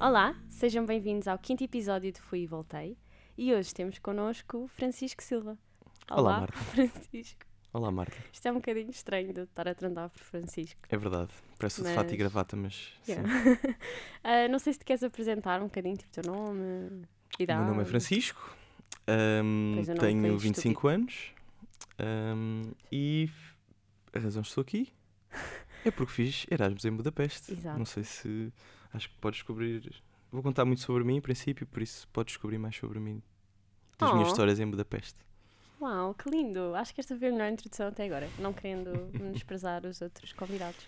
Olá, sejam bem-vindos ao quinto episódio de Fui e Voltei. E hoje temos connosco Francisco Silva. Olá, Marta. Francisco. Olá, Marta. Isto é um bocadinho estranho de estar a trandar por Francisco. É verdade. Parece de fato e Mas- gravata, mas. Yeah. sim. Ah, não sei se te queres apresentar um bocadinho, tipo, o teu nome, O idade. meu nome é Francisco. foi tenho estúpido. 25 anos. ahm, e a razão que estou aqui é porque fiz Erasmus em Budapeste. Exato. Não sei se. Acho que podes descobrir. Vou contar muito sobre mim, em princípio, por isso podes descobrir mais sobre mim. Das minhas Oh. histórias em Budapeste. Uau, que lindo! Acho que esta foi a melhor introdução até agora, não querendo menosprezar os outros convidados.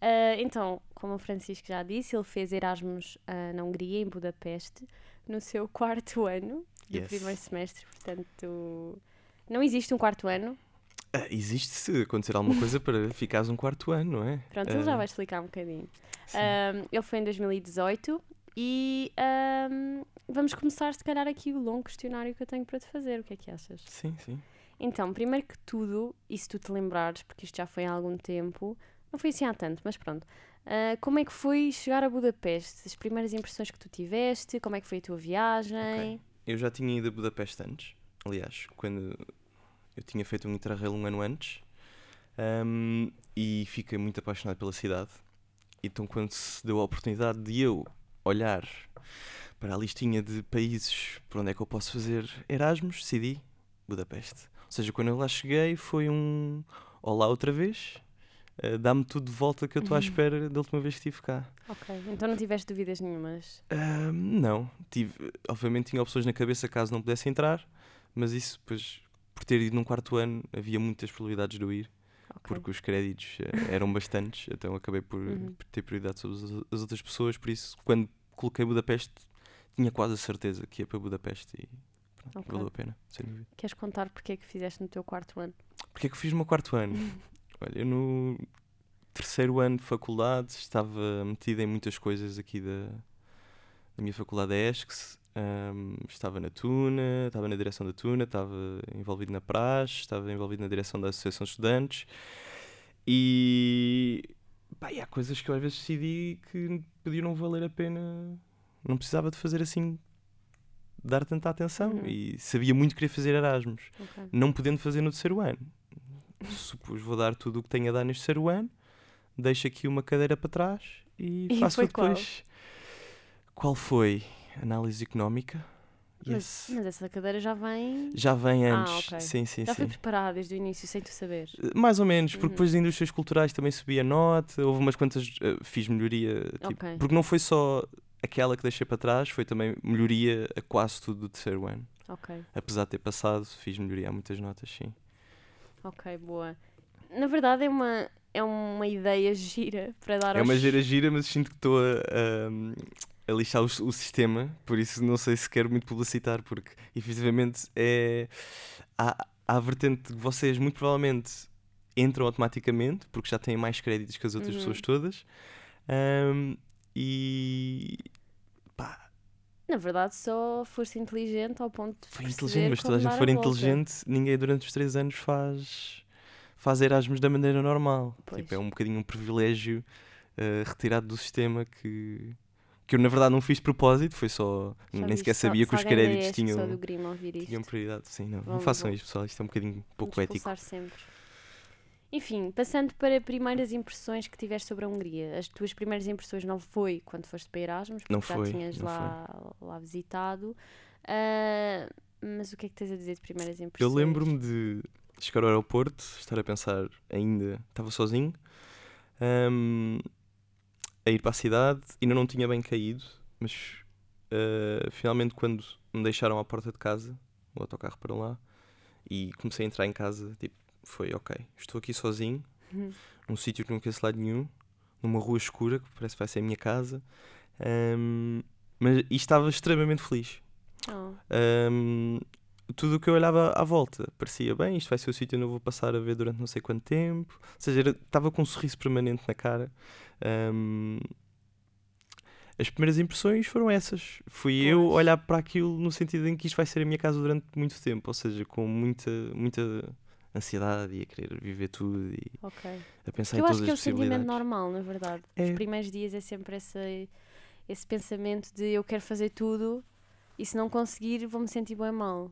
Ah, então, como o Francisco já disse, ele fez Erasmus ah, na Hungria, em Budapeste, no seu quarto ano do Yes. primeiro semestre. Portanto, não existe um quarto ano. Ah, existe se acontecer alguma coisa para ficares um quarto ano, não é? Pronto, ele já vai explicar um bocadinho. Ah, ele foi em 2018 e ah, vamos começar, se calhar, aqui o longo questionário que eu tenho para te fazer. O que é que achas? Sim, sim. Então, primeiro que tudo, e se tu te lembrares, porque isto já foi há algum tempo, não foi assim há tanto, mas pronto. ah, como é que foi chegar a Budapeste? As primeiras impressões que tu tiveste? Como é que foi a tua viagem? Eu já tinha ido a Budapeste antes, aliás, quando eu tinha feito um Interrail um ano antes ahm, e fiquei muito apaixonado pela cidade. Então, quando se deu a oportunidade de eu olhar para a listinha de países por onde é que eu posso fazer Erasmus, decidi Budapeste. Ou seja, quando eu lá cheguei, foi um olá outra vez, ah, dá-me tudo de volta que eu estou à espera da última vez que estive cá. Ok, então não tiveste dúvidas nenhumas. Ahm, não, tive, obviamente tinha opções na cabeça caso não pudesse entrar, mas isso, pois, por ter ido num quarto ano, havia muitas probabilidades de eu ir. Porque os créditos eh, eram bastantes, então acabei por, Uhum. por ter prioridade sobre as, as outras pessoas, por isso, quando coloquei Budapeste, tinha quase a certeza que ia para Budapeste e pronto, Ok. valeu a pena, sem dúvida. Queres contar porque é que fizeste no teu quarto ano? Porquê é que fiz o meu quarto ano? Olha, eu no terceiro ano de faculdade estava metido em muitas coisas aqui da, da minha faculdade da ESCS. Ahm, estava na Tuna, estava na direção da Tuna, estava envolvido na praxe, estava envolvido na direção da Associação de Estudantes. E, pá, e há coisas que eu às vezes decidi que podiam não valer a pena, não precisava de fazer assim, dar tanta atenção. Uhum. E sabia muito que queria fazer Erasmus Ok. não podendo fazer no terceiro ano. Supus, vou dar tudo o que tenho a dar neste terceiro ano, deixo aqui uma cadeira para trás e, E faço depois. Qual foi? Análise económica? Mas, Yes. mas essa cadeira já vem. Já vem Ah, antes. ok. Sim, sim, Já foi sim. preparada desde o início, sem tu saber. Mais ou menos, porque Uhum. depois de indústrias culturais também subi a nota, houve umas quantas, eh, fiz melhoria, tipo, Ok. porque não foi só aquela que deixei para trás, foi também melhoria a quase tudo do terceiro ano. Ok, Apesar de ter passado, fiz melhoria a muitas notas, sim. ok, boa. Na verdade é uma, é uma ideia gira para dar É aos... uma gira gira, mas sinto que estou a, a, a lixar o, o sistema, por isso não sei se quero muito publicitar, porque efetivamente é. Há, há a vertente de vocês, muito provavelmente, entram automaticamente, porque já têm mais créditos que as outras Uhum. pessoas todas. ahm, e. pá, Na verdade só foste inteligente ao ponto de foi inteligente, mas toda a gente for inteligente, ninguém durante os três anos faz. faz Erasmus da maneira normal. Pois. Tipo, é um bocadinho um privilégio eh, retirado do sistema que, que eu na verdade não fiz propósito, foi só. Já nem sequer se- sabia que os créditos tinham, do Grima ouvir isto, tinham prioridade. Sim, não, não façam vão- isto, pessoal, isto é um bocadinho pouco ético. sempre. Enfim, passando para primeiras impressões que tiveste sobre a Hungria. As tuas primeiras impressões não foi quando foste para Erasmus, porque Não já foi, tinhas lá, lá visitado. Ah, mas o que é que tens a dizer de primeiras impressões? Eu lembro-me de chegar ao aeroporto, estar a pensar ainda, estava sozinho, ahm, a ir para a cidade, ainda não tinha bem caído, mas ah, finalmente quando me deixaram à porta de casa, o autocarro para lá, e comecei a entrar em casa, tipo, foi ok, estou aqui sozinho, Uhum. num sítio que não conheço lado nenhum, numa rua escura, que parece que vai ser a minha casa, ahm, mas, e estava extremamente feliz. Oh, Ahm, tudo o que eu olhava à volta parecia bem, isto vai ser o sítio onde eu vou passar a ver durante não sei quanto tempo. Ou seja, era- estava com um sorriso permanente na cara. Ahm, as primeiras impressões foram essas. Fui eu Pois. olhar para aquilo no sentido em que isto vai ser a minha casa durante muito tempo, ou seja, com muita, muita ansiedade e a querer viver tudo e ok. a pensar eu em acho todas que é as sentimento normal, na verdade. É. Os primeiros dias é sempre essa, esse pensamento de eu quero fazer tudo e se não conseguir vou-me sentir bem mal.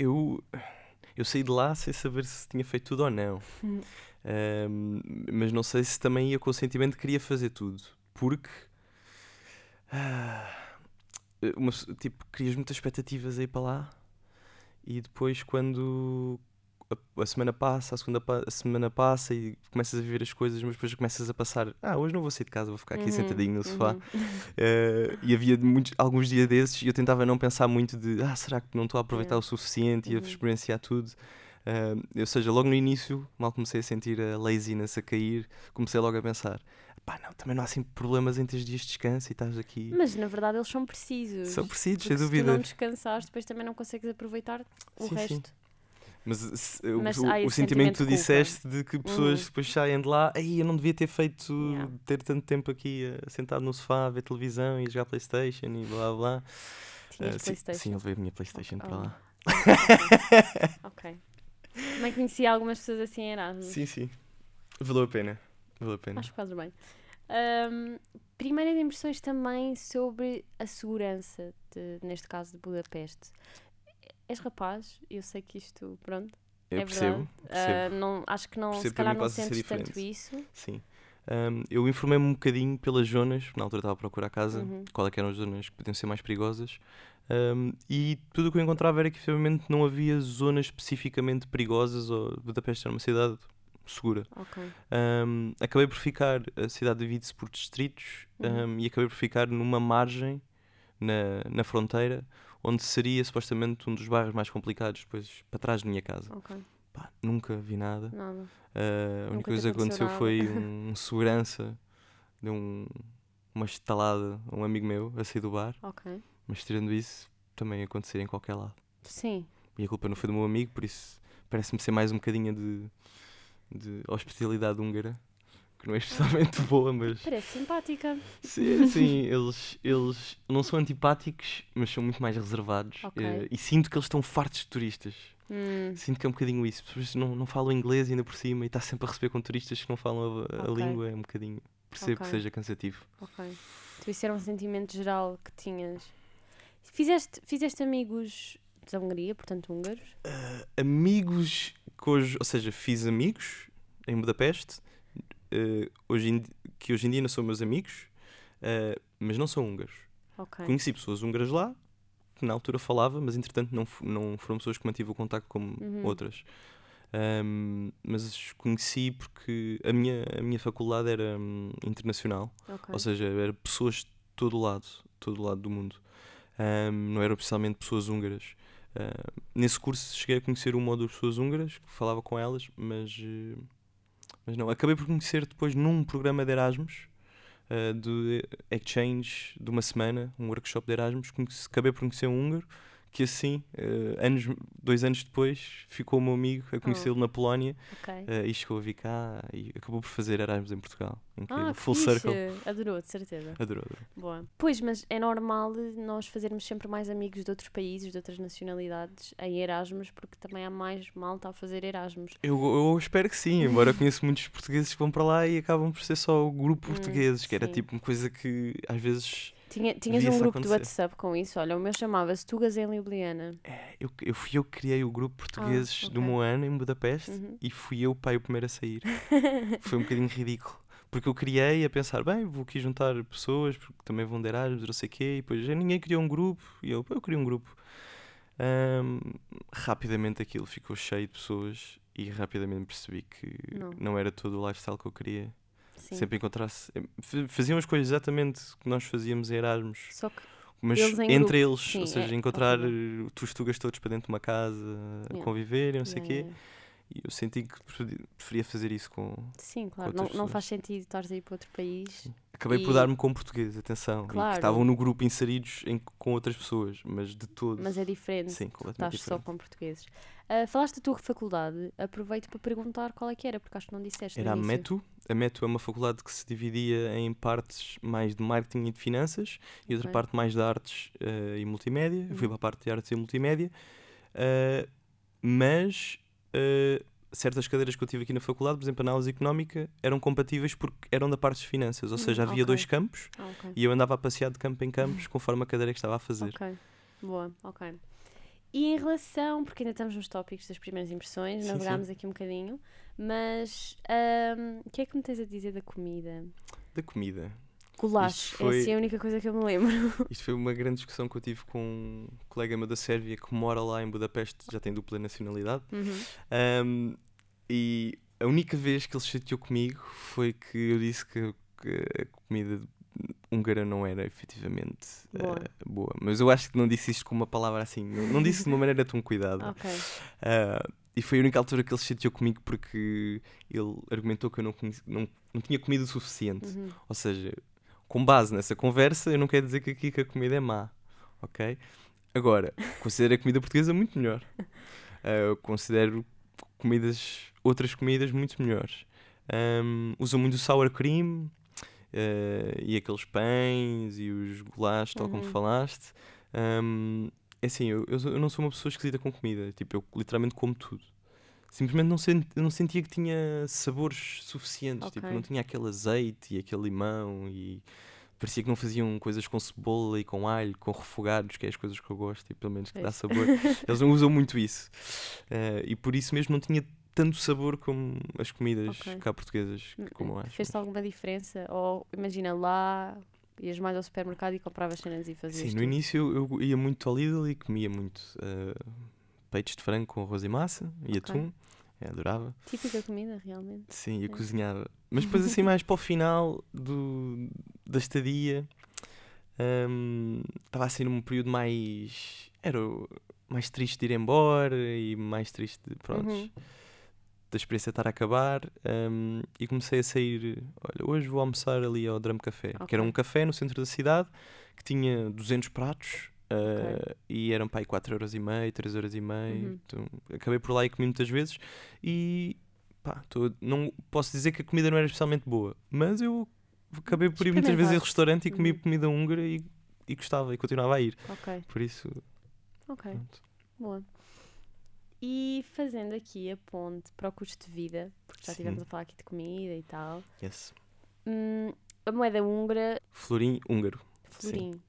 Eu, eu saí de lá sem saber se tinha feito tudo ou não. Hum. Ahm, mas não sei se também ia com o sentimento de que queria fazer tudo. Porque. ah, uma tipo, crias muitas expectativas aí para lá e depois quando a, a semana passa, a segunda pa- a semana passa e começas a viver as coisas, mas depois começas a passar, ah, hoje não vou sair de casa, vou ficar aqui Uhum, sentadinho no sofá. uhum. Eh, e havia muitos, alguns dias desses e eu tentava não pensar muito de ah, será que não estou a aproveitar o suficiente e a Uhum. experienciar tudo? Eh, ou seja, logo no início, mal comecei a sentir a laziness a cair, comecei logo a pensar: pá, não, também não há assim problemas em teres dias de descanso e estás aqui. Mas na verdade eles são precisos. São precisos, sem se tu dúvida. não descansares, depois também não consegues aproveitar o Sim, sim. Mas, o- Mas o, o sentimento que tu disseste de que pessoas Uhum. depois saem de lá, aí eu não devia ter feito, Yeah. ter tanto tempo aqui eh, sentado no sofá a ver televisão e jogar Playstation e blá blá. Tinhas sim, Playstation. sim, eu levei a minha Playstation Ok. para lá. ok. Também conheci algumas pessoas assim em Erasmus. Sim, sim. Valeu a pena. Valeu a pena. Acho que fazes bem. Ahm, primeiras impressões também sobre a segurança, de- neste caso de Budapeste. És rapaz, eu sei que isto, pronto, Eu é percebo, verdade. percebo. Ah, não, acho que não, Percebo se calhar não sentes tanto isso. Sim. Ahm, eu informei-me um bocadinho pelas zonas, na altura estava a procurar casa, Uhum. qual é que eram as zonas que podiam ser mais perigosas. Ahm, e tudo o que eu encontrava era que efetivamente não havia zonas especificamente perigosas ou Budapeste era uma cidade segura. Ok. Ahm, acabei por ficar, a cidade divide-se por distritos Uhum. e acabei por ficar numa margem na, na fronteira onde seria supostamente um dos bairros mais complicados depois para trás da minha casa. Ok. Pá, nunca vi nada. Nada. Uh, a única coisa que aconteceu aconteceu foi um segurança de um, uma estalada a um amigo meu a sair do bar, Ok. mas tirando isso, também acontecer em qualquer lado. Sim. E a culpa não foi do meu amigo, por isso parece-me ser mais um bocadinho de, de hospitalidade húngara, que não é especialmente boa, mas Parece simpática. sim, sim, eles, eles não são antipáticos, mas são muito mais reservados. Ok. Uh, e sinto que eles estão fartos de turistas. Hum, Sinto que é um bocadinho isso. Pessoas não, não falam inglês ainda por cima e está sempre a receber com turistas que não falam a, a Ok. língua. É um bocadinho. Percebo que Ok. seja cansativo. ok. Tu isso era um sentimento geral que tinhas. Fizeste, fizeste amigos da Hungria, portanto húngaros? Ah, amigos que hoje, ou seja, fiz amigos em Budapeste, ah, hoje em que hoje em dia não são meus amigos, ah, mas não são húngaros. Ok. Conheci pessoas húngaras lá, que na altura falava, mas entretanto não, não foram pessoas que mantive o contacto como Uhum. outras. Ahm, mas conheci porque a minha, a minha faculdade era hum, internacional. ok. Ou seja, era pessoas de todo lado, todo lado do mundo. Ahm, não eram especialmente pessoas húngaras. Ah, nesse curso cheguei a conhecer uma ou duas pessoas húngaras, falava com elas, mas, eh, mas não. Acabei por conhecer depois num programa de Erasmus, ah, de exchange de uma semana, um workshop de Erasmus, acabei por conhecer um húngaro que assim, eh, anos, dois anos depois, ficou o meu amigo a conhecê-lo na Polónia ok. eh, e chegou a vir cá e acabou por fazer Erasmus em Portugal. Incrível. Ah, Full fixe. circle. Adorou, de certeza. Adorou. Boa. Pois, mas é normal nós fazermos sempre mais amigos de outros países, de outras nacionalidades, em Erasmus, porque também há mais malta a fazer Erasmus. Eu, eu espero que sim, embora eu conheça muitos portugueses que vão para lá e acabam por ser só o grupo Hum, portugueses, que era sim. tipo uma coisa que às vezes Tinha, tinhas um grupo do acontecer. WhatsApp com isso? Olha, o meu chamava-se Tugas em Ljubljana. é, eu, eu fui eu que criei o grupo portugueses do ok. meu ano em Budapeste Uhum. e fui eu pai o primeiro a sair. Foi um bocadinho ridículo. Porque eu criei a pensar, bem, vou aqui juntar pessoas porque também vão de Erasmus, não sei o quê, e depois já ninguém criou um grupo, e eu, "Pá, eu criei um grupo. Ahm, rapidamente aquilo ficou cheio de pessoas e rapidamente percebi que Não. não, era todo o lifestyle que eu queria. Sim. Sempre encontrasse. Faziam as coisas exatamente que nós fazíamos em Erasmus, Só que mas Eles entre grupo, eles, sim, ou seja, é encontrar eh, os tugas todos para dentro de uma casa, a Yeah. conviver e não sei o Yeah, quê. E eu senti que preferi- preferia fazer isso com. Sim, claro. outras Não, não faz sentido estares aí para outro país. Acabei por E- dar-me com português, atenção. Claro. estavam no grupo inseridos em- com outras pessoas, mas de todo. Mas é diferente. Sim, Estás completamente só diferente. com portugueses. Ah, falaste da tua faculdade. Aproveito para perguntar qual é que era, porque acho que não disseste. Era a. METU. A METU é uma faculdade que se dividia em partes mais de marketing e de finanças e outra Ok. parte mais de artes eh, e multimédia. Eu fui Uhum. para a parte de artes e multimédia. Eh, mas eh, certas cadeiras que eu tive aqui na faculdade, por exemplo, análise económica, eram compatíveis porque eram da parte das finanças. Ou Hum, seja, havia ok. dois campos Ah, ok. e eu andava a passear de campo em campos conforme a cadeira que estava a fazer. Ok, boa, ok. E em relação, porque ainda estamos nos tópicos das primeiras impressões, Sim, navegámos aqui um bocadinho, mas o que é que me tens a dizer da comida? Da comida. Gulacho, foi- é assim a única coisa que eu me lembro. Isto foi uma grande discussão que eu tive com um colega meu da Sérvia que mora lá em Budapeste, já tem dupla nacionalidade. Uhum. Um, e a única vez que ele se chateou comigo foi que eu disse que, que a comida húngara não era efetivamente Boa. uh, boa. Mas eu acho que não disse isto com uma palavra assim, não, não disse de uma maneira tão cuidada. Ok, Uh, e foi a única altura que ele se chateou comigo porque ele argumentou que eu não, conheci- não, não tinha comido o suficiente. uhum. Ou seja, com base nessa conversa, eu não quero dizer que aqui que a comida é má, ok? Agora, considero a comida portuguesa muito melhor. Uh, considero comidas, outras comidas muito melhores. Um, usam muito o sour cream uh, e aqueles pães e os golachos, tal como Uhum. falaste. Um, é assim, eu, eu não sou uma pessoa esquisita com comida. Tipo, eu literalmente como tudo. Simplesmente não, sent, eu não sentia que tinha sabores suficientes. Tipo, Ok. não tinha aquele azeite e aquele limão e parecia que não faziam coisas com cebola e com alho, com refogados, que é as coisas que eu gosto, e pelo menos que dá sabor. Eles não usam muito isso. Eh, e por isso mesmo não tinha tanto sabor como as comidas Ok. cá portuguesas, como acho. Fez-te alguma diferença? Ou imagina lá, ias mais ao supermercado e compravas cenas e fazias Sim, tu? no início eu, eu ia muito ao Lidl e comia muito eh, peitos de frango com arroz e massa e Ok. atum. Eu adorava. Típica comida, realmente. Sim, eu É. cozinhava. Mas depois, assim, mais para o final do, da estadia, hum, estava assim num período mais. Era mais triste de ir embora e mais triste de, pronto, Uhum. Da experiência estar a acabar. hum, e comecei a sair. Olha, hoje vou almoçar ali ao Drum Café, que era um café no centro da cidade que tinha 200 pratos. uh, e eram para aí 4,5€, 3,5€. Uhum. Então, acabei por lá e comi muitas vezes. E pá, tô- não posso dizer que a comida não era especialmente boa, mas eu acabei por ir muitas vezes ao Experimentaste. restaurante e comi Uhum. comida húngara e, e gostava e continuava a ir. Ok, Por isso, ok. pronto. Boa. E fazendo aqui a ponte para o custo de vida, porque já Sim. estivemos a falar aqui de comida e tal, Yes. hum, a moeda húngara, Florim húngaro. florim.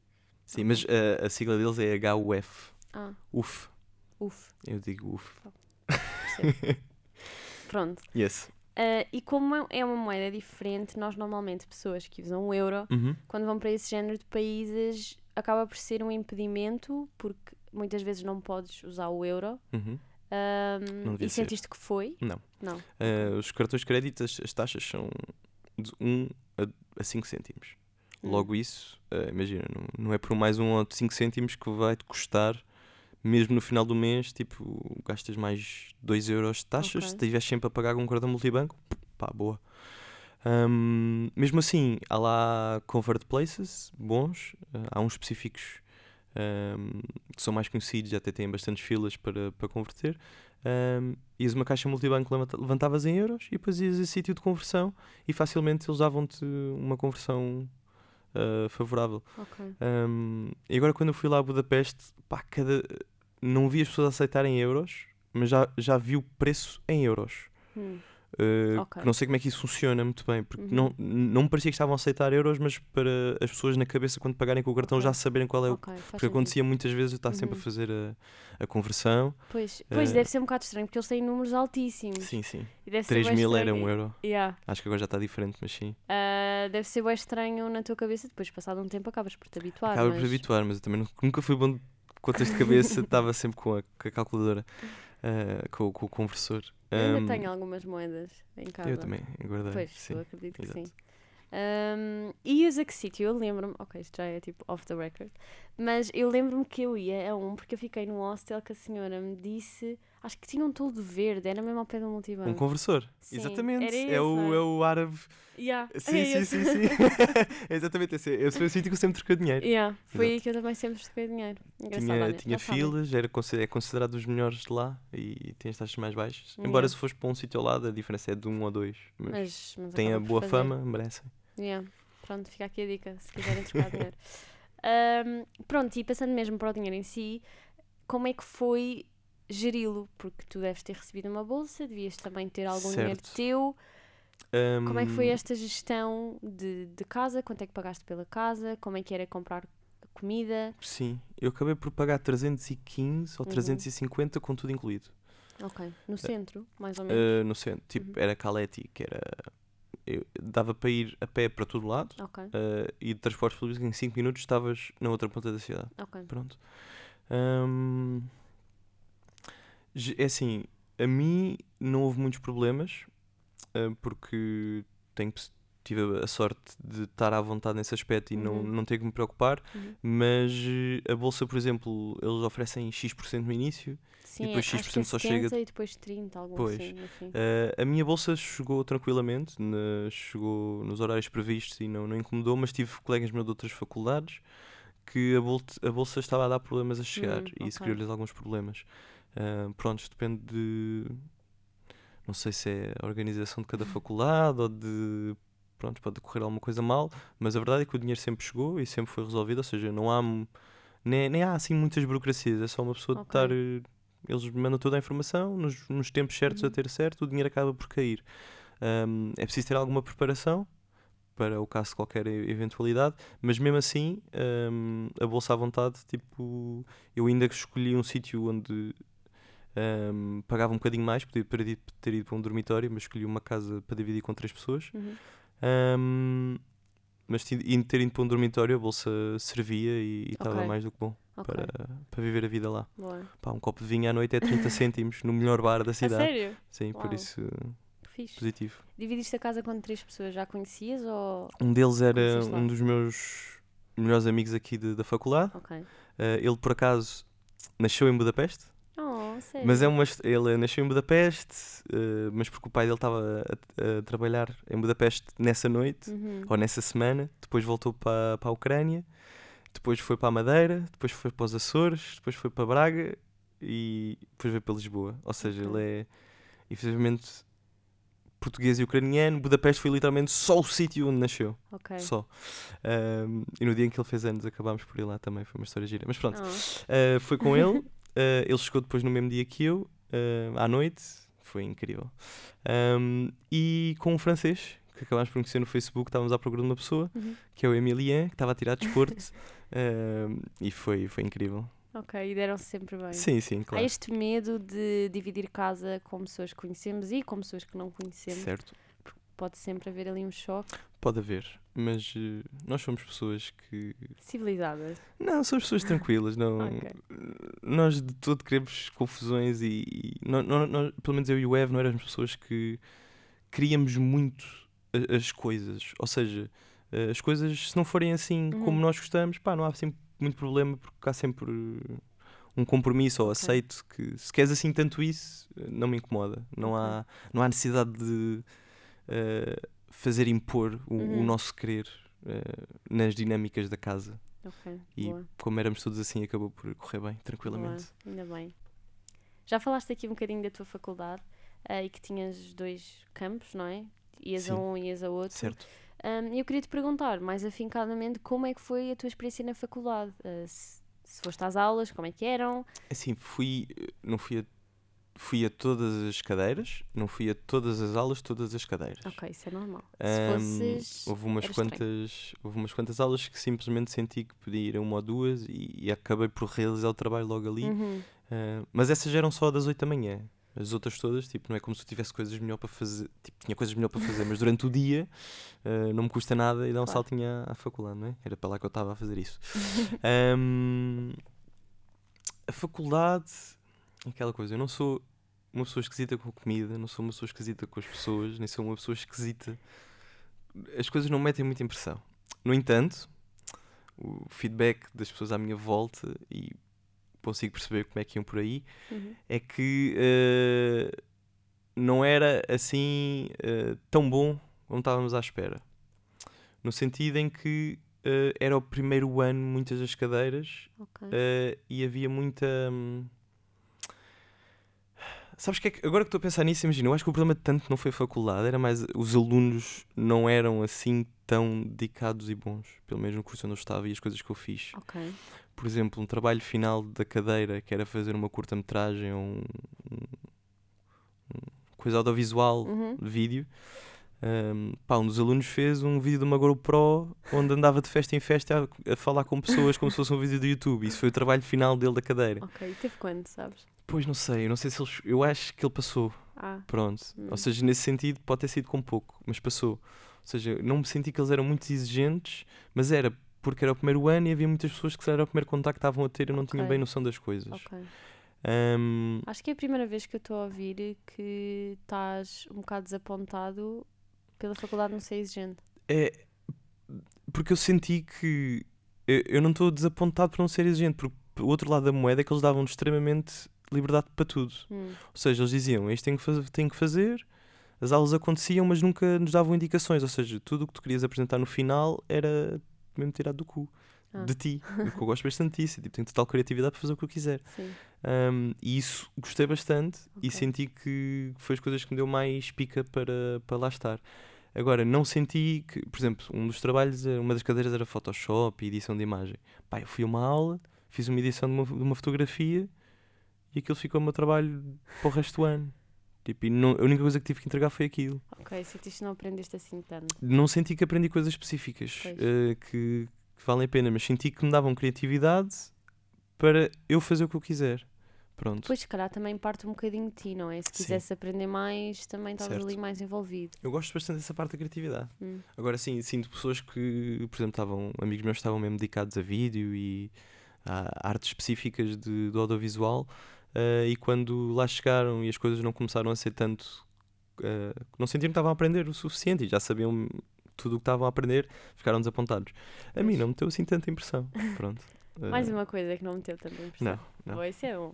Sim, mas uh, a sigla deles é HUF. Ah, UF. uf, Eu digo UF. percebo. Pronto. Yes. Ah, e como é- é uma moeda diferente, nós normalmente, pessoas que usam o euro, Uhum. quando vão para esse género de países, acaba por ser um impedimento, porque muitas vezes não podes usar o euro. Uhum. Devia e sentiste que foi? Não. Não. Uh, os cartões de crédito, as, as taxas são de 1 a, 5 cêntimos. Hum. Logo isso, uh, imagina, não, não é por mais 1 ou 5 cêntimos que vai-te custar, mesmo no final do mês, tipo, gastas mais 2 euros de taxas, Ok. se estiveres sempre a pagar com um cartão multibanco, pá, boa. Um, mesmo assim, há lá convert places bons, uh, há uns específicos um, que são mais conhecidos, até têm bastantes filas para, para converter. Um, ias uma caixa multibanco, levanta- levantavas em euros e depois ias a sítio de conversão e facilmente eles davam-te uma conversão uh, favorável. Ok. Um, e agora quando eu fui lá a Budapeste, pá, cada... não vi as pessoas aceitarem euros, mas já, já vi o preço em euros. Hum, Uh, Não sei como é que isso funciona muito bem, porque Uhum. não, não me parecia que estavam a aceitar euros, mas para as pessoas na cabeça, quando pagarem com o cartão, Ok. já saberem qual é o. Porque acontecia muitas vezes eu estar sempre a Uhum. fazer a, a conversão. Pois, pois Eh, deve ser um bocado estranho, porque eles têm números altíssimos. Sim, sim. E deve ser 3 bué mil era um euro. Yeah. Acho que agora já está diferente, mas sim. Ah, deve ser bem estranho na tua cabeça, depois, passado um tempo, acabas por te habituar. Acaba mas... por habituar, mas eu também nu- nunca fui bom de contas de cabeça, estava sempre com a, com a calculadora, ah, com, com o conversor. Eu ainda tenho algumas moedas em casa. Eu também, guardei. Pois, sim. eu acredito que exato. sim. Um, e a que sítio? Eu lembro-me, ok, isto já é tipo off the record, mas eu lembro-me que eu ia a um porque eu fiquei num hostel que a senhora me disse, acho que tinha um todo verde, era mesmo ao pé do multibanco. Um conversor. Sim, Exatamente. é, o, é o árabe. Yeah, Sim, é sim, esse. sim, sim. é exatamente esse. Esse foi o sítio que eu sempre trocei dinheiro. Yeah, foi Exato. aí que eu também sempre troquei dinheiro. Engraçado, tinha olha, tinha filas, era é considerado dos melhores de lá e tem as taxas mais baixas. Yeah. Embora se fores para um sítio ao lado, a diferença é de um ou dois. Mas, Mas, mas tem a boa fazer. fama, merecem. Yeah. Pronto, fica aqui a dica, se quiserem trocar dinheiro. Ahm, pronto, e passando mesmo para o dinheiro em si, como é que foi geri-lo? Porque tu deves ter recebido uma bolsa, devias também ter algum dinheiro Certo. teu. Como é que foi esta gestão de, de casa? Quanto é que pagaste pela casa? Como é que era comprar comida? Sim, eu acabei por pagar 315 ou Uhum. 350 com tudo incluído. Ok. No centro, mais ou menos? Uh, no centro, tipo, Uhum. era Caleti, que era. Eu- dava para ir a pé para todo lado Ok, uh, e de transportes públicos em 5 minutos estavas na outra ponta da cidade. ok. Pronto. Ge- é assim, a mim não houve muitos problemas uh, porque tenho, tive a sorte de estar à vontade nesse aspecto e não, Uhum. não ter que me preocupar. Uhum. Mas eh, a bolsa, por exemplo, eles oferecem X% no início. Sim, depois acho que X% é só chega- 70 e depois 30, algo Pois. assim. fim. Uh, a minha bolsa chegou tranquilamente, na- chegou nos horários previstos e não, não incomodou, mas tive colegas meus de outras faculdades que a, bol- a bolsa estava a dar problemas a chegar Hum, e isso ok. criou-lhes alguns problemas. Uh, pronto, depende de. Não sei se é a organização de cada faculdade ou de. Pronto, pode correr alguma coisa mal, mas a verdade é que o dinheiro sempre chegou e sempre foi resolvido, ou seja, não há. Nem, nem há assim muitas burocracias, é só uma pessoa de Ok. estar. eh, Eles mandam toda a informação, nos, nos tempos certos a Uhum. ter certo, o dinheiro acaba por cair. Um, é preciso ter alguma preparação para o caso de qualquer eventualidade, mas mesmo assim, um, a bolsa à vontade, tipo, eu ainda escolhi um sítio onde um, pagava um bocadinho mais, podia ter ido, ter ido para um dormitório, mas escolhi uma casa para dividir com três pessoas. Uhum. Um, mas indo- ter ido para um dormitório, a bolsa servia e estava Ok. mais do que bom Ok, para, para viver a vida lá. Pá, um copo de vinho à noite é 30 cêntimos no melhor bar da A cidade. sério? Sim, por Uau. isso, Fixe. positivo. Dividiste a casa com três pessoas, já conhecias ou... Um deles era um dos meus melhores amigos aqui de- da faculdade. Ok. Uh, ele, por acaso, nasceu em Budapeste. Sério? Mas é uma, ele nasceu em Budapeste, uh, mas porque o pai dele estava a, a trabalhar em Budapeste nessa noite, Uhum. ou nessa semana. Depois voltou para, para a Ucrânia, depois foi para a Madeira, depois foi para os Açores, depois foi para Braga e depois veio para Lisboa. Ou seja, ele é efetivamente português e ucraniano. Budapeste foi literalmente só o sítio onde nasceu. Ok. Só. Um, e no dia em que ele fez anos acabámos por ir lá também. Foi uma história gira. Mas pronto, Oh. uh, foi com ele. uh, ele chegou depois no mesmo dia que eu, uh, à noite. Foi incrível. Um, e com um francês, que acabámos por conhecer no Facebook, estávamos à procura de uma pessoa, Uhum. que é o Emilien, que estava a tirar desporto. um, e foi, foi incrível. Ok, e deram-se sempre bem. Sim, sim, Há claro. este medo de dividir casa com pessoas que conhecemos e com pessoas que não conhecemos. Certo. Pode sempre haver ali um choque. Pode haver. Mas uh, nós somos pessoas que. Civilizadas. Não, somos pessoas tranquilas. Não, Ok. Nós de todo queremos confusões e, e nó- nó- nó- pelo menos eu e o Ev não éramos pessoas que queríamos muito a- as coisas. Ou seja, eh, as coisas se não forem assim Uhum. como nós gostamos, pá, não há sempre muito problema porque há sempre eh, um compromisso ou aceito que se queres assim tanto isso, não me incomoda. Não, há, não há necessidade de eh, fazer impor o, o Uhum. nosso querer eh, nas dinâmicas da casa. Ok, E boa. como éramos todos assim, acabou por correr bem, tranquilamente. Boa, ainda bem. Já falaste aqui um bocadinho da tua faculdade eh, e que tinhas dois campos, não é? Ias a Sim. um e ias a outro. Certo. Um, eu queria te perguntar mais afincadamente como é que foi a tua experiência na faculdade. Uh, se, se foste às aulas, como é que eram? Assim, fui, não fui a, fui a todas as cadeiras, não fui a todas as aulas, todas as cadeiras. Ok, isso é normal. Se fosses. houve umas estranho. quantas houve umas quantas aulas que simplesmente senti que podia ir a uma ou duas e, e acabei por realizar o trabalho logo ali Uhum. Ah, mas essas eram só das 8 da manhã as outras todas tipo não é como se eu tivesse coisas melhor para fazer tipo tinha coisas melhor para fazer mas durante o dia ah, não me custa nada e dar um Claro. saltinho à, à faculdade não é era para lá que eu estava a fazer isso Ahm, a faculdade aquela coisa eu não sou uma pessoa esquisita com a comida não sou uma pessoa esquisita com as pessoas nem sou uma pessoa esquisita as coisas não me metem muita impressão. No entanto, o feedback das pessoas à minha volta e consigo perceber como é que iam por aí Uhum. é que eh, não era assim eh, tão bom como estávamos à espera. No sentido em que eh, era o primeiro ano, muitas das cadeiras, Ok. eh, e havia muita. hum, Sabes que é que agora que estou a pensar nisso, imagina, eu acho que o problema tanto não foi a faculdade, era mais os alunos não eram assim tão dedicados e bons, pelo menos no curso onde eu estava e as coisas que eu fiz. Por exemplo, um trabalho final da cadeira que era fazer uma curta-metragem ou um, um- um coisa audiovisual Uhum. de vídeo. Um, pá, um dos alunos fez um vídeo de uma GoPro onde andava de festa em festa a, a falar com pessoas como se fosse um vídeo do YouTube. Isso foi o trabalho final dele da cadeira. Ok. Teve quando, sabes? Pois não sei, eu não sei se eles. Eu acho que ele passou. Ah, Pronto. Hum. Ou seja, nesse sentido pode ter sido com pouco, mas passou. Ou seja, não me senti que eles eram muito exigentes, mas era porque era o primeiro ano e havia muitas pessoas que era o primeiro contacto que estavam a ter e não tinham Ok. bem noção das coisas. ok. Ahm, Acho que é a primeira vez que eu estou a ouvir que estás um bocado desapontado pela faculdade não ser exigente. é porque eu senti que eu, eu não estou desapontado por não ser exigente, porque o outro lado da moeda é que eles davam extremamente liberdade para tudo. Hum, Ou seja, eles diziam isto tem que, faz- tem que fazer, as aulas aconteciam, mas nunca nos davam indicações. Ou seja, tudo o que tu querias apresentar no final era mesmo tirado do cu. Ah. De ti. Porque eu gosto bastante disso. Tipo, tenho total criatividade para fazer o que eu quiser. Um, e isso gostei bastante e Ok. senti que foi as coisas que me deu mais pica para, para lá estar. Agora, não senti que, por exemplo, um dos trabalhos, eh, uma das cadeiras era Photoshop e edição de imagem. Pá, eu fui a uma aula, fiz uma edição de uma, de uma fotografia e aquilo ficou o meu trabalho para o resto do ano. Tipo, e não- a única coisa que tive que entregar foi aquilo. Ok, sentiste que não aprendeste assim tanto. Não senti que aprendi coisas específicas Pois. eh, que, que valem a pena, mas senti que me davam criatividade para eu fazer o que eu quiser. Pronto. Depois, se calhar, também parte um bocadinho de ti, não é? Se Sim. quisesse aprender mais, também estavas ali mais envolvido. Eu gosto bastante dessa parte da criatividade. Hum. Agora sim, sinto pessoas que, por exemplo, estavam, amigos meus estavam mesmo dedicados a vídeo e a artes específicas de, do audiovisual eh, e quando lá chegaram e as coisas não começaram a ser tanto. eh, não sentiram que estavam a aprender o suficiente e já sabiam tudo o que estavam a aprender, ficaram desapontados. A mim não me deu assim tanta impressão. Pronto. Eh, Mais uma coisa que não me teve tanta impressão. Não, não. Isso é bom.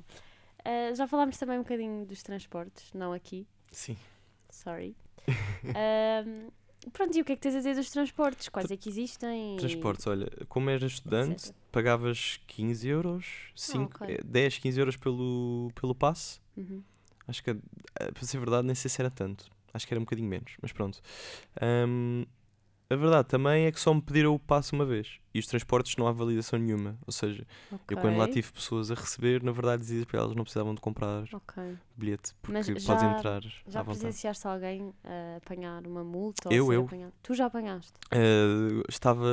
Já falámos também um bocadinho dos transportes, não aqui, Sim. sorry. pronto, e o que é que tens a dizer dos transportes? Quais é que existem? e Transportes, olha, como eras estudante, etc. pagavas 15 euros, 5, ok. eh, 10, 15 euros pelo, pelo passe. Uhum. Acho que, eh, para ser verdade, nem sei se era tanto. Acho que era um bocadinho menos, mas pronto. Ahm, a verdade também é que só me pediram o passe uma vez. E os transportes não há validação nenhuma. Ou seja, eu quando lá tive pessoas a receber, na verdade dizia para elas não precisavam de comprar Ok. bilhete, porque Mas podes já- entrar Já presenciaste alguém a apanhar uma multa? ou Eu, ser eu. apanhado? Tu já apanhaste? Eh, estava.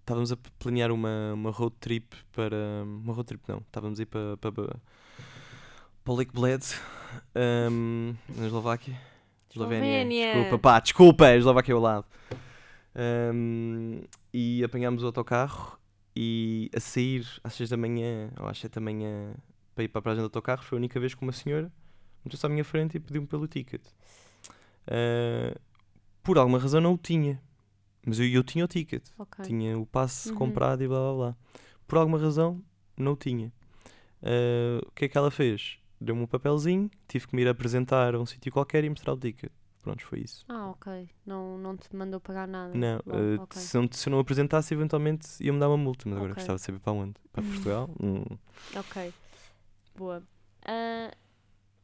Estávamos a planear uma, uma road trip para. Uma road trip não. Estávamos a ir para. para, para o Lake Bled, ahm, na Eslováquia. Eslovénia. Eslovénia. Desculpa, pá, desculpa, a Eslováquia é ao lado. Ahm, e apanhámos o autocarro e a sair às 6 da manhã, ou às 7 da manhã, para ir para a praia do autocarro, foi a única vez que uma senhora meteu-se à minha frente e pediu-me pelo ticket. Ah, por alguma razão não o tinha. Mas eu, eu tinha o ticket. Ok. Tinha o passe Uhum. comprado e blá blá blá. Por alguma razão não o tinha. Ah, o que é que ela fez? Deu-me um papelzinho, tive que me ir apresentar a um sítio qualquer e mostrar o ticket. Pronto, foi isso. Ah, ok. Não, não te mandou pagar nada. Não, Bom, ah, ok. se, não, se eu não apresentasse, eventualmente ia-me dar uma multa. Mas agora Ok. gostava de saber para onde? Para Portugal? Hum. Ok. Boa. Ah,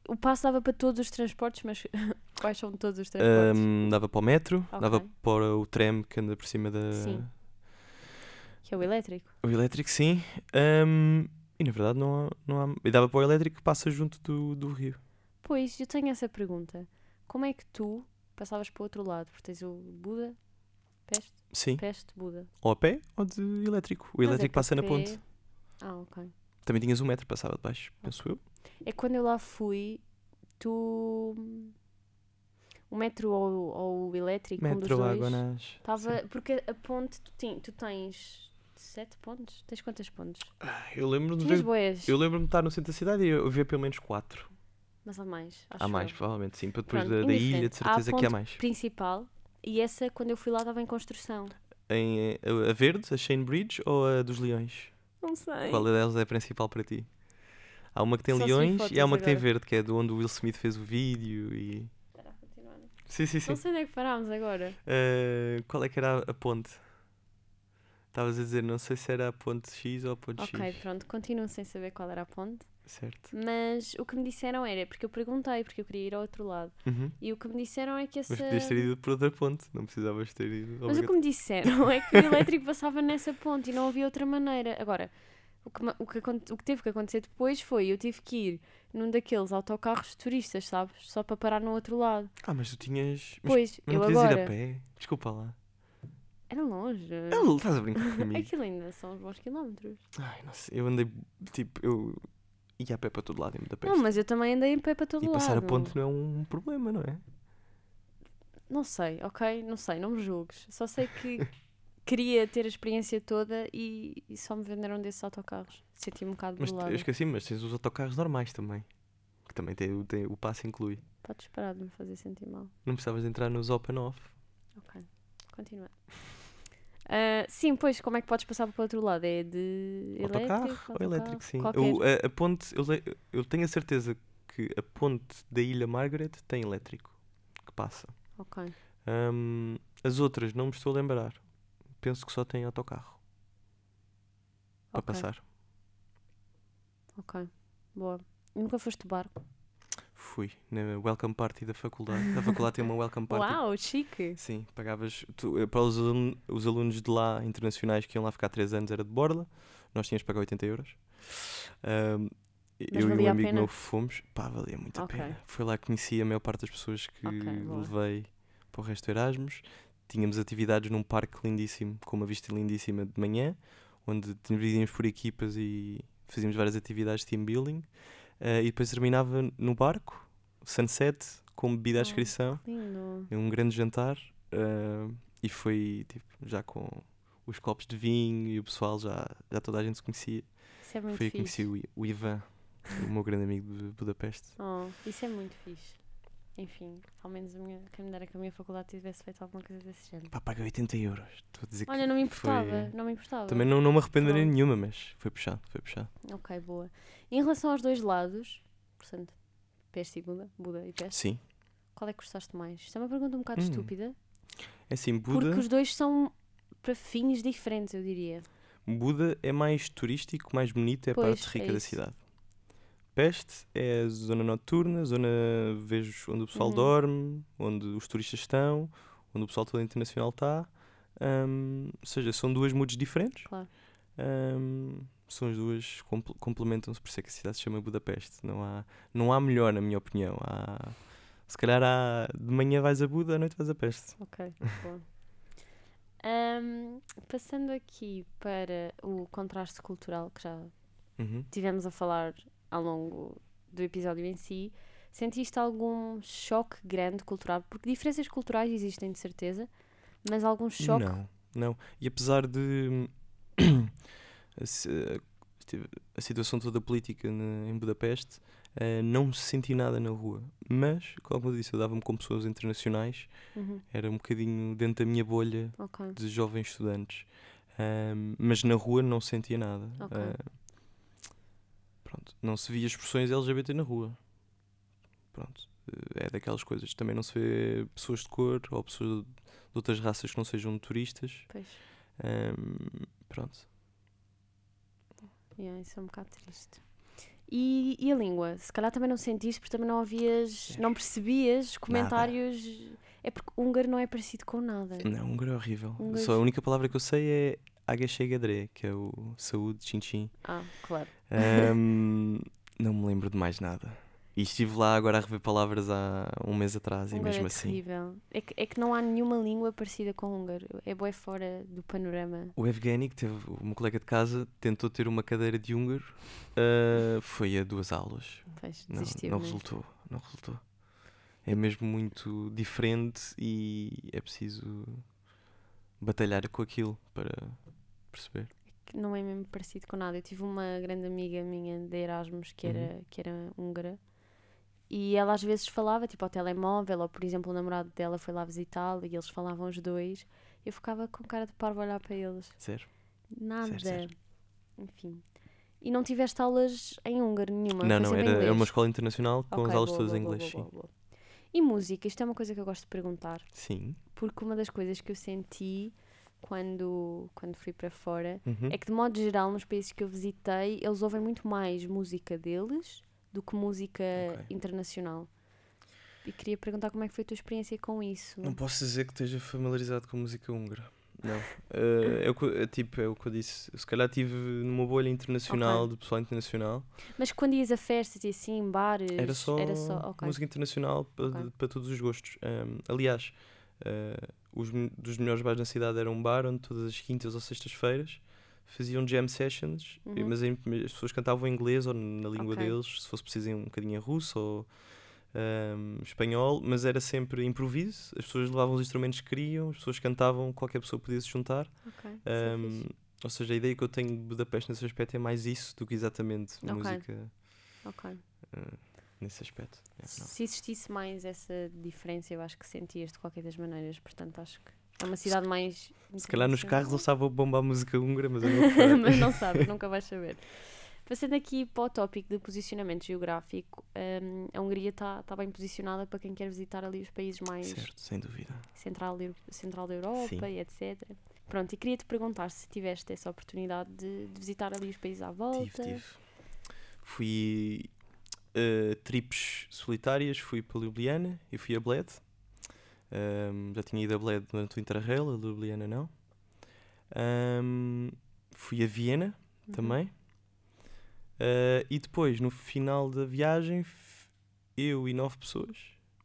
o passo dava para todos os transportes, mas quais são todos os transportes? Ahm, dava para o metro, dava Ok. para o tram que anda por cima da. Sim. Que é o elétrico? O elétrico, sim. Ahm, e na verdade não há, não há. E dava para o elétrico que passa junto do, do rio. Pois, eu tenho essa pergunta. Como é que tu passavas para o outro lado? Porque tens o Buda, Peste, Sim. Peste, Buda. Ou a pé ou de elétrico. O Mas é elétrico que passa na pé- ponte. Ah, ok. Também tinhas o metro, passava de baixo, penso eu. É quando eu lá fui, tu. O metro ou, ou o elétrico, um dos Metro dois. Água Nas. Tava, porque a ponte, tu, tin- tu tens sete pontos? Tens quantas pontes? Eu lembro-me de Tinhas ver- boias, eu lembro-me de estar no centro da cidade e eu ver pelo menos quatro. mas há mais. Acho Há mais, eu. provavelmente, sim. Para depois Pronto, da, da ilha, de certeza Há a que há ponte mais. Principal, e essa, quando eu fui lá, estava em construção. Em, eh, a, verde, a Shane Bridge ou a dos leões? Não sei. Qual delas é a principal para ti? Há uma que tem Só se vi leões e há uma que tem agora. verde, que é do onde o Will Smith fez o vídeo e. Espera. Sim, sim, sim. Não sei onde é que parámos agora. Eh, qual é que era a ponte? Estavas a dizer, não sei se era a ponte X ou a ponte Ok, X. pronto, continuo sem saber qual era a ponte. Certo. Mas o que me disseram era, porque eu perguntei, porque eu queria ir ao outro lado. Uhum. E o que me disseram é que essa. Mas podias ter ido por outra ponte, não precisavas ter ido. Mas o que me disseram é que o elétrico passava nessa ponte e não havia outra maneira. Agora, o que, o que, o que teve que acontecer depois foi eu tive que ir num daqueles autocarros turistas, sabes? Só para parar no outro lado. Ah, mas tu tinhas. Mas, Pois, eu não podias ir agora. a pé? Desculpa lá. Era longe. Ah, estás a brincar comigo. Aquilo ainda são uns bons quilómetros. Ai, não sei. Eu andei. Tipo, eu ia a pé para todo lado em Budapeste. Não, mas eu também andei em pé para todo e lado. passar a ponte não é um problema, não é? Não sei, ok? Não sei, não me julgues. Só sei que queria ter a experiência toda e, e só me venderam desses autocarros. Senti um bocado Mas eu esqueci, mas tens os autocarros normais também. Que também tem, o- tem, o passe inclui. Podes parar de me fazer sentir mal. Não precisavas de entrar nos open off. Ok, continua. Ah, sim, pois, como é que podes passar para o outro lado? É de Autocarro elétrico? ou elétrico, sim. O- a, a ponte, eu, eu tenho a certeza que a ponte da Ilha Margaret tem elétrico que passa. Ok, Ahm, as outras não me estou a lembrar. Penso que só tem autocarro para ok, passar. ok. Boa. E nunca foste de barco? Fui na welcome party da faculdade. A faculdade tem uma welcome party. Uau, chique! Sim, pagavas. tu- eh, para os, alun- os alunos de lá, internacionais, que iam lá ficar 3 anos, era de borla. Nós tínhamos de pagar 80 euros. Mas eu e um amigo meu fomos. Pá, valia muito Ok. a pena. Foi lá que conheci a maior parte das pessoas que Ok, boa. levei para o resto do Erasmus. Tínhamos atividades num parque lindíssimo, com uma vista lindíssima de manhã, onde dividíamos por equipas e fazíamos várias atividades de team building. Ah, e depois terminava no barco, sunset, com bebida à Oh. inscrição Lindo. um grande jantar ah, e foi tipo, já com os copos de vinho e o pessoal já, já toda a gente se conhecia. Isso é muito foi aí que fixe. conheci o, o Ivan, o meu grande amigo de Budapeste. Oh, isso é muito fixe. Enfim, ao menos a minha, quem me dera que a minha faculdade tivesse feito alguma coisa desse género. Pá, paguei 80 euros. Estou a dizer que Olha, não me foi- importava, não me importava. Também não, não me arrependeria Pronto. nenhuma, mas foi puxado, foi puxado. Ok, boa. Em relação aos dois lados, portanto, Peste e Buda, Buda e Peste, Sim. qual é que gostaste mais? Isto é uma pergunta um bocado Hum, estúpida, É assim, Buda, porque os dois são para fins diferentes, eu diria. Buda é mais turístico, mais bonito, é a parte rica é da cidade. Peste é a zona noturna, zona vejo onde o pessoal Uhum. dorme, onde os turistas estão, onde o pessoal todo internacional está. Ahm, ou seja, são duas moods diferentes. Claro. Ahm, são as duas, compl- complementam-se, por isso é que a cidade se chama Budapeste. Não há, não há melhor, na minha opinião. Há, se calhar há, de manhã vais a Buda, à noite vais a Peste. Ok, boa. Ahm, passando aqui para o contraste cultural que já Uhum. tivemos a falar ao longo do episódio em si, sentiste algum choque grande cultural? Porque diferenças culturais existem de certeza, mas algum choque? Não, não. E apesar de a, situação toda política em Budapeste, eh, não senti nada na rua. Mas, como eu disse, eu dava-me com pessoas internacionais, Uhum, era um bocadinho dentro da minha bolha ok. de jovens estudantes. Mas na rua não sentia nada. Ok. Pronto, não se via expressões LGBT na rua. Pronto, é daquelas coisas. Também não se vê pessoas de cor ou pessoas de outras raças que não sejam turistas. Pois, Ahm, pronto. yeah, isso é um bocado triste. E, e a língua? Se calhar também não sentiste porque também não ouvias, não percebias comentários. É porque húngaro não é parecido com nada. Não, húngaro é horrível. Húngaro- Só a única palavra que eu sei é Agachegadre, que é o saúde, chin-chin. Ah, claro. Ahm, não me lembro de mais nada. E estive lá agora a rever palavras há um mês atrás e húngaro mesmo é assim. terrível. É que, é que não há nenhuma língua parecida com húngaro. É bué fora do panorama. O Evgeny, que teve uma colega de casa, tentou ter uma cadeira de húngaro, ah, foi a duas aulas. Pois, Não, não resultou, não resultou. É mesmo muito diferente e é preciso batalhar com aquilo para perceber. não é mesmo parecido com nada. Eu tive uma grande amiga minha de Erasmus que era, Uhum. que era húngara e ela às vezes falava tipo ao telemóvel ou por exemplo o namorado dela foi lá visitá-la e eles falavam os dois. Eu ficava com cara de parvo a olhar para eles. Sério? Nada. sério. Enfim. E não tiveste aulas em húngaro nenhuma? não, não, era, era uma escola internacional com as Ok, aulas boa, todas boa, em inglês, boa, sim. E música? Isto é uma coisa que eu gosto de perguntar Sim. porque uma das coisas que eu senti quando, quando fui para fora Uhum. é que, de modo geral, nos países que eu visitei, eles ouvem muito mais música deles do que música Ok. internacional. E queria perguntar como é que foi a tua experiência com isso. Não posso dizer que esteja familiarizado com música húngara. Não. Eh, é, o que, tipo, é o que eu disse. Se calhar estive numa bolha internacional, de pessoal internacional. Mas quando ias a festas e assim, bares, Era só, era só ok. música internacional para, Ok. para todos os gostos. Ahm, aliás, eh, os dos melhores bares na cidade era um bar onde todas as quintas ou sextas-feiras faziam jam sessions, Uhum. mas as pessoas cantavam em inglês ou na língua Ok. deles, se fosse preciso um bocadinho em russo ou ahm, espanhol, mas era sempre improviso, as pessoas levavam os instrumentos que queriam, as pessoas cantavam, qualquer pessoa podia se juntar. Ok, isso é fixe. ou seja, a ideia que eu tenho de Budapeste nesse aspecto é mais isso do que exatamente Ok. música Ok. ah, nesse aspecto. Não. Se existisse mais essa diferença, eu acho que sentias de qualquer das maneiras. Portanto, acho que é uma cidade mais. Se calhar nos carros estavam a bombar música húngara, mas eu não mas não sabes, nunca vais saber. Passando aqui para o tópico de posicionamento geográfico, hum, a Hungria está tá bem posicionada para quem quer visitar ali os países mais Certo, sem dúvida. central, da- central da Europa Sim. e etc. Pronto, e queria-te perguntar se tiveste essa oportunidade de, de visitar ali os países à volta. Tive, tive. Fui a trips solitárias, fui para Ljubljana e fui a Bled. Ahm, já tinha ido a Bled durante o Interrail, a Ljubljana não. Ahm, fui a Viena Uhum. também. Ah, e depois, no final da viagem, eu e nove pessoas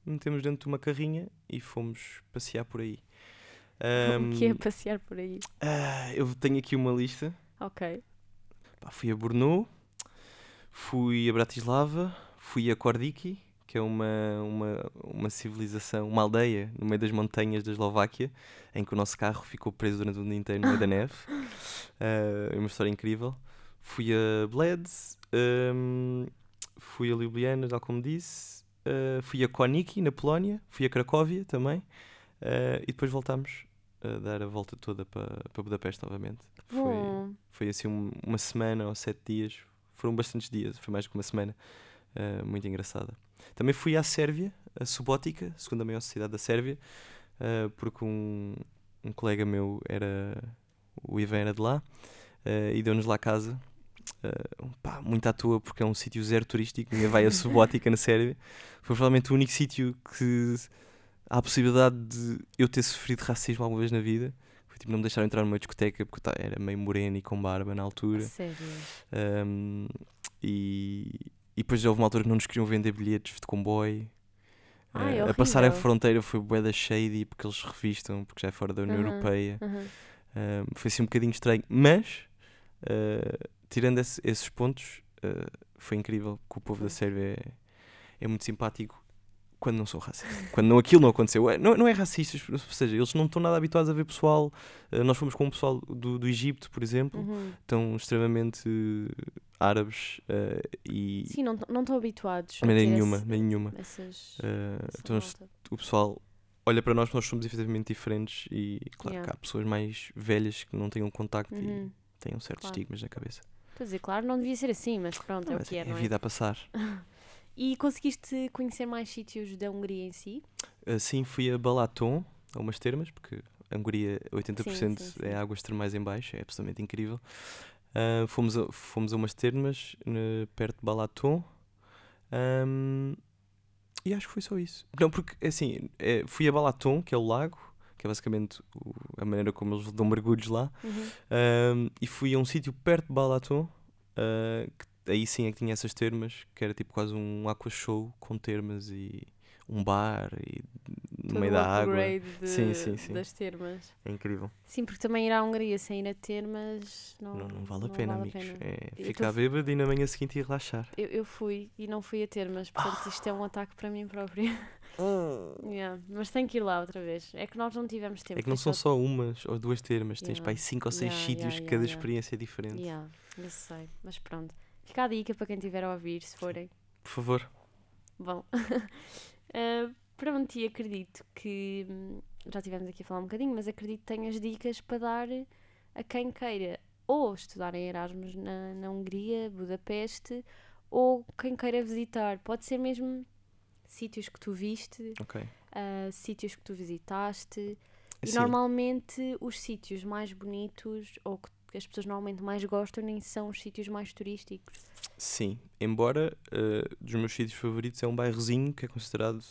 metemos dentro de uma carrinha e fomos passear por aí. O que é Ahm, passear por aí? ah, eu tenho aqui uma lista. Ok. Pá, fui a Brno, fui a Bratislava, fui a Kordiki, que é uma, uma, uma civilização, uma aldeia no meio das montanhas da Eslováquia, em que o nosso carro ficou preso durante o dia inteiro no meio da neve. Ah, é uma história incrível. Fui a Bled, hum, fui a Ljubljana, tal como disse, ah, fui a Koniki, na Polónia, fui a Cracóvia também, ah, e depois voltámos a dar a volta toda para para Budapeste novamente. Foi, foi assim um- uma semana ou sete dias. Foram bastantes dias, foi mais que uma semana. ah, muito engraçada. Também fui à Sérvia, a Subótica, a segunda maior cidade da Sérvia, ah, porque um, um colega meu era. O Ivan era de lá ah, e deu-nos lá casa. ah, pá, muito à toa, porque é um sítio zero turístico. Ninguém vai a Subótica na Sérvia. Foi provavelmente o único sítio que há a possibilidade de eu ter sofrido racismo alguma vez na vida. Tipo, não me deixaram entrar numa discoteca porque ta- era meio moreno e com barba na altura. sério. Um, e, e depois houve uma altura que não nos queriam vender bilhetes de comboio. Ai, Eh, a passar a fronteira foi bué da shady porque eles revistam, porque já é fora da União Aham. Europeia. Aham. Um, foi assim um bocadinho estranho, mas uh, tirando esse- esses pontos, uh, foi incrível que o povo da Sérvia é, é muito simpático quando não são racistas. quando não, aquilo não aconteceu. É, não, não é racista, ou seja, eles não estão nada habituados a ver pessoal. uh, nós fomos com o pessoal do, do Egito, por exemplo, Uhum. estão extremamente uh, árabes uh, e. Sim, não não estão habituados. maneira ter nenhuma, esse- nem nenhuma. Essas, essa então o pessoal olha para nós, nós somos efetivamente diferentes e claro Yeah. que há pessoas mais velhas que não têm um contacto e Uhum. têm certos Claro. estigmas na cabeça. Estou a dizer, claro, não devia ser assim, mas pronto, é o Mas que é, é não a é? vida a passar. E conseguiste conhecer mais sítios da Hungria em si? Assim fui a Balaton, a umas termas, porque a Hungria 80% Sim, sim, é sim. águas termais em baixo, é absolutamente incrível. Ah, fomos, a, fomos a umas termas ne- perto de Balaton ahm, e acho que foi só isso. Não, porque assim, é, fui a Balaton, que é o lago, que é basicamente o- a maneira como eles dão mergulhos lá. Uhum. Um, e fui a um sítio perto de Balaton, uh, que aí sim é que tinha essas termas, que era tipo quase um aqua show com termas e um bar e no Todo meio o da água. de- Sim, sim, sim. das termas. É incrível. Sim, porque também ir à Hungria sem ir a termas não, Não, não vale a pena, vale amigos. pena. É ficar tô- bêbado e na manhã seguinte ir relaxar. Eu, eu fui e não fui a termas, portanto isto é um ataque para mim própria. Yeah, Mas tenho que ir lá outra vez. É que nós não tivemos tempo. É que não são só umas ou duas termas, tens Yeah. para aí cinco ou seis Yeah, sítios, yeah, cada yeah, yeah. experiência é diferente. Yeah, eu sei, mas pronto. Fica a dica para quem estiver a ouvir, se forem. Por favor. Bom, uh, pronto, e acredito que hum, já estivemos aqui a falar um bocadinho, mas acredito que tenhas dicas para dar a quem queira ou estudar em Erasmus na, na Hungria, Budapeste, ou quem queira visitar. Pode ser mesmo sítios que tu viste, Ok. uh, sítios que tu visitaste. E Sim. normalmente os sítios mais bonitos ou que que as pessoas normalmente mais gostam nem são os sítios mais turísticos. Sim, embora eh, dos meus sítios favoritos é um bairrozinho que é considerado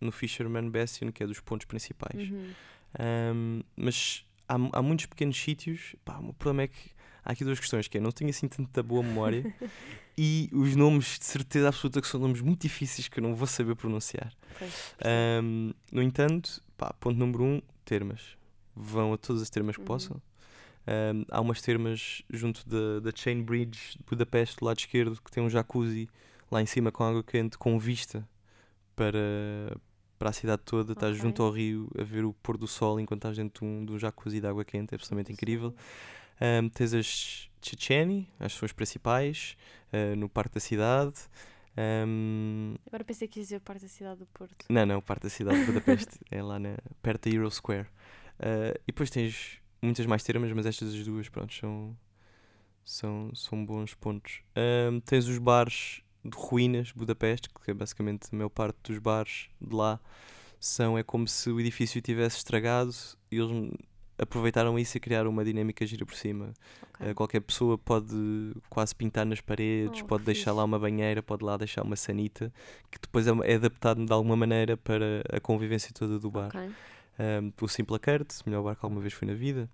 no Fisherman Bastion, que é dos pontos principais. Uhum. Ahm, mas há, há muitos pequenos sítios. Pá, o problema é que há aqui duas questões: que é não tenho assim tanta boa memória e os nomes de certeza absoluta que são nomes muito difíceis que eu não vou saber pronunciar. Ahm, no entanto, pá, ponto número um, termas. Vão a todas as termas que Uhum. possam. Ahm, há umas termas junto da, da Chain Bridge de Budapeste, do lado esquerdo, que tem um jacuzzi lá em cima com água quente, com vista para, para a cidade toda. Estás Ok. junto ao rio a ver o pôr do sol enquanto estás dentro de um, de um jacuzzi de água quente, é absolutamente incrível. Ahm, tens as Checheni, as suas principais, ah, no Parque da Cidade. Ahm, Agora pensei que ia dizer parte da cidade do Porto. não, não, parte da cidade de Budapeste, é lá na, perto da Euro Square. Ah, e depois tens muitas mais termas, mas estas as duas, pronto, são, são, são bons pontos. Ahm, tens os bares de ruínas Budapeste, que é basicamente a maior parte dos bares de lá são, é como se o edifício tivesse estragado e eles aproveitaram isso e criaram uma dinâmica gira por cima. Ok. Uh, qualquer pessoa pode quase pintar nas paredes, Oh, pode deixar lá uma banheira, pode lá deixar uma sanita, que depois é, é adaptado de alguma maneira para a convivência toda do bar. Ok. Um, o Simple o melhor bar que alguma vez fui na vida.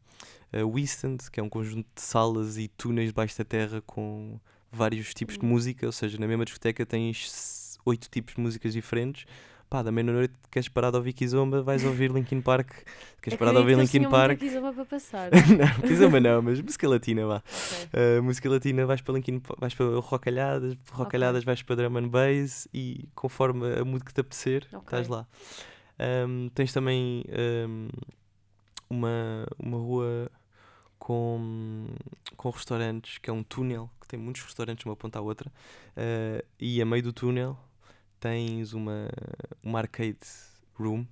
Uh, o End, que é um conjunto de salas e túneis debaixo da terra com vários tipos de Hum. música, ou seja, na mesma discoteca tens oito tipos de músicas diferentes. Pá, da meia-noite queres parar de ouvir Kizomba, vais ouvir Linkin Park. Queres parar de ouvir Linkin Park. Kizomba para passar. não, Kizomba não, mas música latina, vá. Ok. Uh, música latina vais para Linkin, vais para rocalhadas, rocalhadas vais para drum and bass e conforme a mood que te apetecer, Ok. estás lá. Um, tens também um, uma, uma rua com, com restaurantes, que é um túnel, que tem muitos restaurantes de uma ponta à outra, uh, e a meio do túnel tens uma, uma arcade room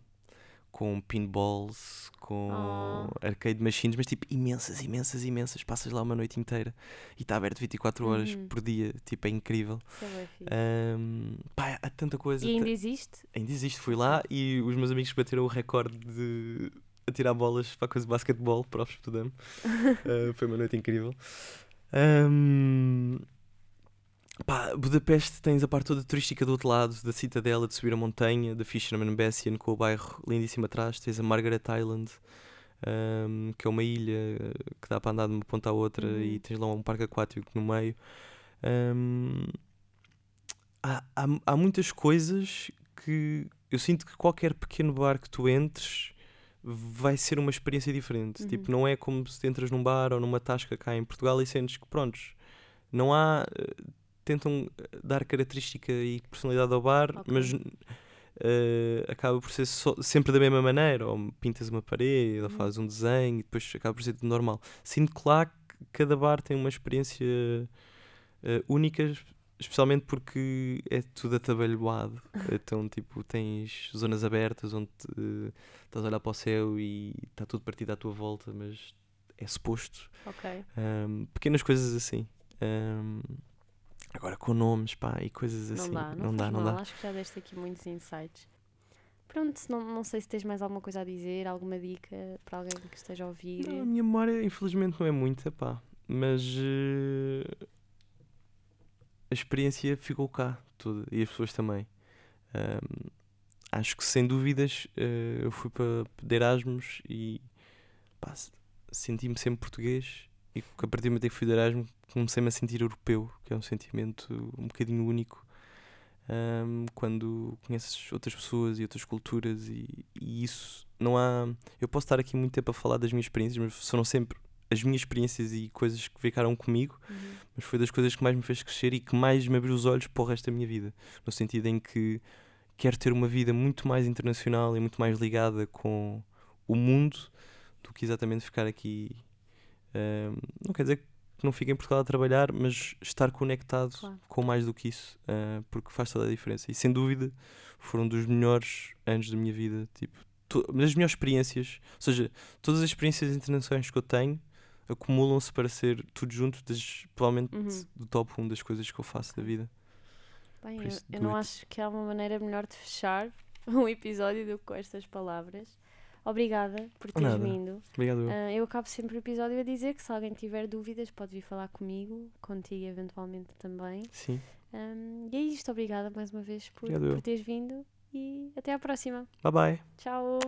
com pinballs, com Oh. arcade machines, mas tipo imensas, imensas, imensas. Passas lá uma noite inteira e está aberto 24 horas Uhum. por dia, tipo, é incrível. É. Um, pá, há tanta coisa. E ainda existe? ainda existe, fui lá e os meus amigos bateram o recorde de atirar bolas para a coisa de basquetebol, para o. Uh, foi uma noite incrível. Um, pá, Budapeste tens a parte toda turística do outro lado, da Citadela, de subir a montanha, da Fisherman Bastion, com o bairro lindíssimo atrás. Tens a Margaret Island, um, que é uma ilha uh, que dá para andar de uma ponta à outra Uhum. e tens lá um parque aquático no meio. Um, há, há, há muitas coisas que eu sinto que qualquer pequeno bar que tu entres vai ser uma experiência diferente. Uhum. Tipo, não é como se entras num bar ou numa tasca cá em Portugal e sentes que, prontos, não há. Tentam eh, dar característica e personalidade ao bar, Ok. mas eh, acaba por ser só- sempre da mesma maneira. Ou pintas uma parede, ou Uhum. fazes um desenho e depois acaba por ser tudo normal. Sinto que lá cada bar tem uma experiência eh, única, especialmente porque é tudo atabalhoado. então, tipo, tens zonas abertas onde eh, estás a olhar para o céu e está tudo partido à tua volta, mas é suposto. Ok. Ahm, pequenas coisas assim. Ahm, agora com nomes, pá, e coisas Não assim. dá, não, não dá, não mal. dá. Acho que já deste aqui muitos insights. Pronto, se não, não sei se tens mais alguma coisa a dizer, alguma dica para alguém que esteja a ouvir. Não, a minha memória, infelizmente, não é muita, pá. Mas eh, a experiência ficou cá, toda, e as pessoas também. Ahm, acho que, sem dúvidas, eh, eu fui para Erasmus e pá, senti-me sempre português. E que a partir do momento em que fui de Erasmus, comecei-me a sentir europeu, que é um sentimento um bocadinho único. ahm, quando conheces outras pessoas e outras culturas, e, e isso não há. Eu posso estar aqui muito tempo a falar das minhas experiências, mas foram sempre as minhas experiências e coisas que ficaram comigo, Uhum. mas foi das coisas que mais me fez crescer e que mais me abriu os olhos para o resto da minha vida. No sentido em que quero ter uma vida muito mais internacional e muito mais ligada com o mundo do que exatamente ficar aqui. Ahm, não quer dizer que não fique em Portugal a trabalhar, mas estar conectado Claro. com mais do que isso, ah, porque faz toda a diferença. E sem dúvida foram dos melhores anos da minha vida. Tipo, das melhores experiências, ou seja, todas as experiências internacionais que eu tenho acumulam-se para ser tudo junto, das, provavelmente Uhum. do top 1 das coisas que eu faço da vida. Bem, eu, isso, eu do não acho que há uma maneira melhor de fechar um episódio do que com estas palavras. Obrigada por teres Nada. vindo. Obrigado. eu. Ah, eu acabo sempre o episódio a dizer que se alguém tiver dúvidas pode vir falar comigo, contigo eventualmente também. Sim. Ahm, e é isto, obrigada mais uma vez por, por teres vindo e até à próxima. Bye bye. Tchau!